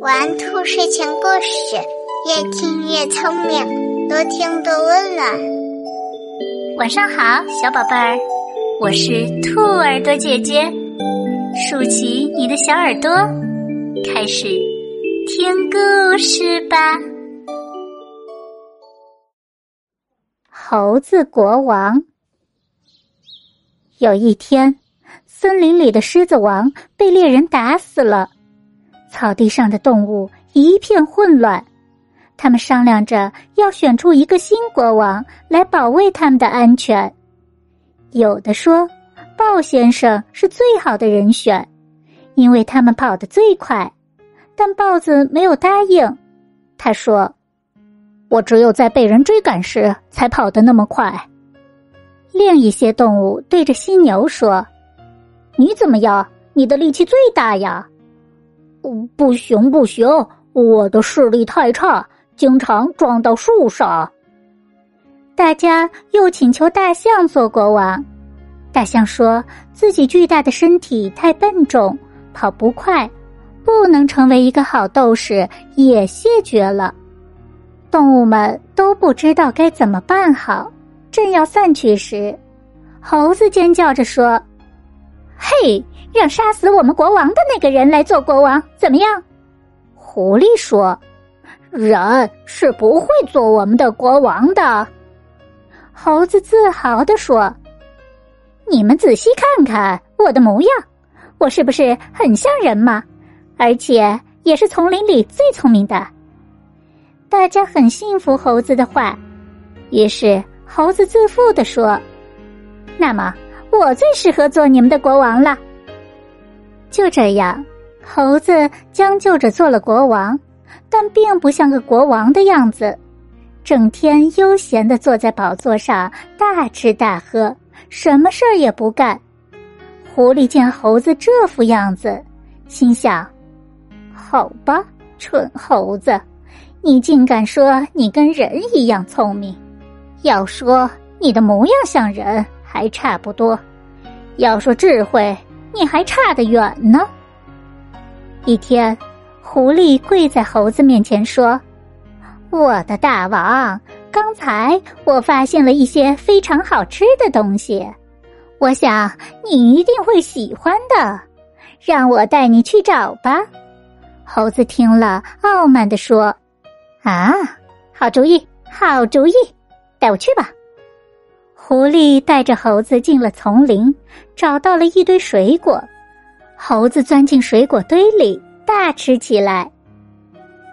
玩兔睡前故事，越听越聪明，多听多温暖。晚上好，小宝贝儿，我是兔耳朵姐姐，竖起你的小耳朵，开始听故事吧。猴子国王。有一天。森林里的狮子王被猎人打死了，草地上的动物一片混乱。他们商量着要选出一个新国王来保卫他们的安全。有的说，豹先生是最好的人选，因为他们跑得最快。但豹子没有答应。他说：“我只有在被人追赶时才跑得那么快。”另一些动物对着犀牛说。你怎么样？你的力气最大呀！不行不行，我的视力太差，经常撞到树上。大家又请求大象做国王。大象说自己巨大的身体太笨重，跑不快，不能成为一个好斗士，也谢绝了。动物们都不知道该怎么办好。正要散去时，猴子尖叫着说。嘿，让杀死我们国王的那个人来做国王，怎么样？狐狸说：“人是不会做我们的国王的。”猴子自豪地说：“你们仔细看看我的模样，我是不是很像人嘛？而且也是丛林里最聪明的。”大家很信服猴子的话，于是猴子自负地说：“那么。”我最适合做你们的国王了。就这样，猴子将就着做了国王，但并不像个国王的样子，整天悠闲的坐在宝座上大吃大喝，什么事儿也不干。狐狸见猴子这副样子，心想：“好吧，蠢猴子，你竟敢说你跟人一样聪明？要说你的模样像人。”还差不多，要说智慧，你还差得远呢。一天，狐狸跪在猴子面前说：“我的大王，刚才我发现了一些非常好吃的东西，我想你一定会喜欢的，让我带你去找吧。”猴子听了，傲慢的说：“啊，好主意，好主意，带我去吧。”狐狸带着猴子进了丛林，找到了一堆水果。猴子钻进水果堆里，大吃起来。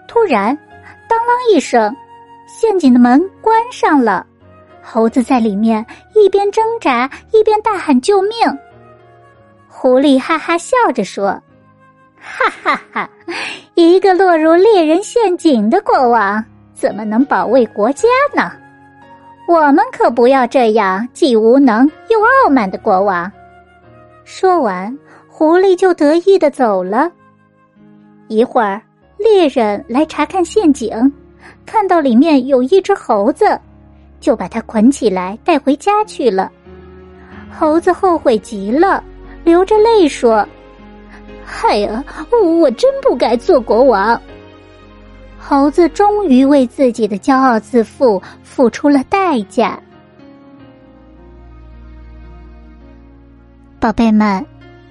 突然，当啷一声，陷阱的门关上了。猴子在里面一边挣扎，一边大喊救命。狐狸哈哈笑着说：“哈哈哈，一个落入猎人陷阱的国王，怎么能保卫国家呢？”我们可不要这样既无能又傲慢的国王。说完，狐狸就得意的走了。一会儿，猎人来查看陷阱，看到里面有一只猴子，就把它捆起来带回家去了。猴子后悔极了，流着泪说：“嗨呀，我真不该做国王。”猴子终于为自己的骄傲自负付出了代价。宝贝们，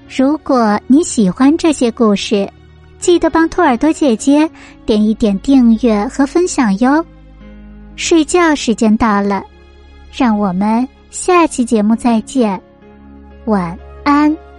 如果你喜欢这些故事，记得帮兔耳朵姐姐点一点订阅和分享哟。睡觉时间到了，让我们下期节目再见，晚安。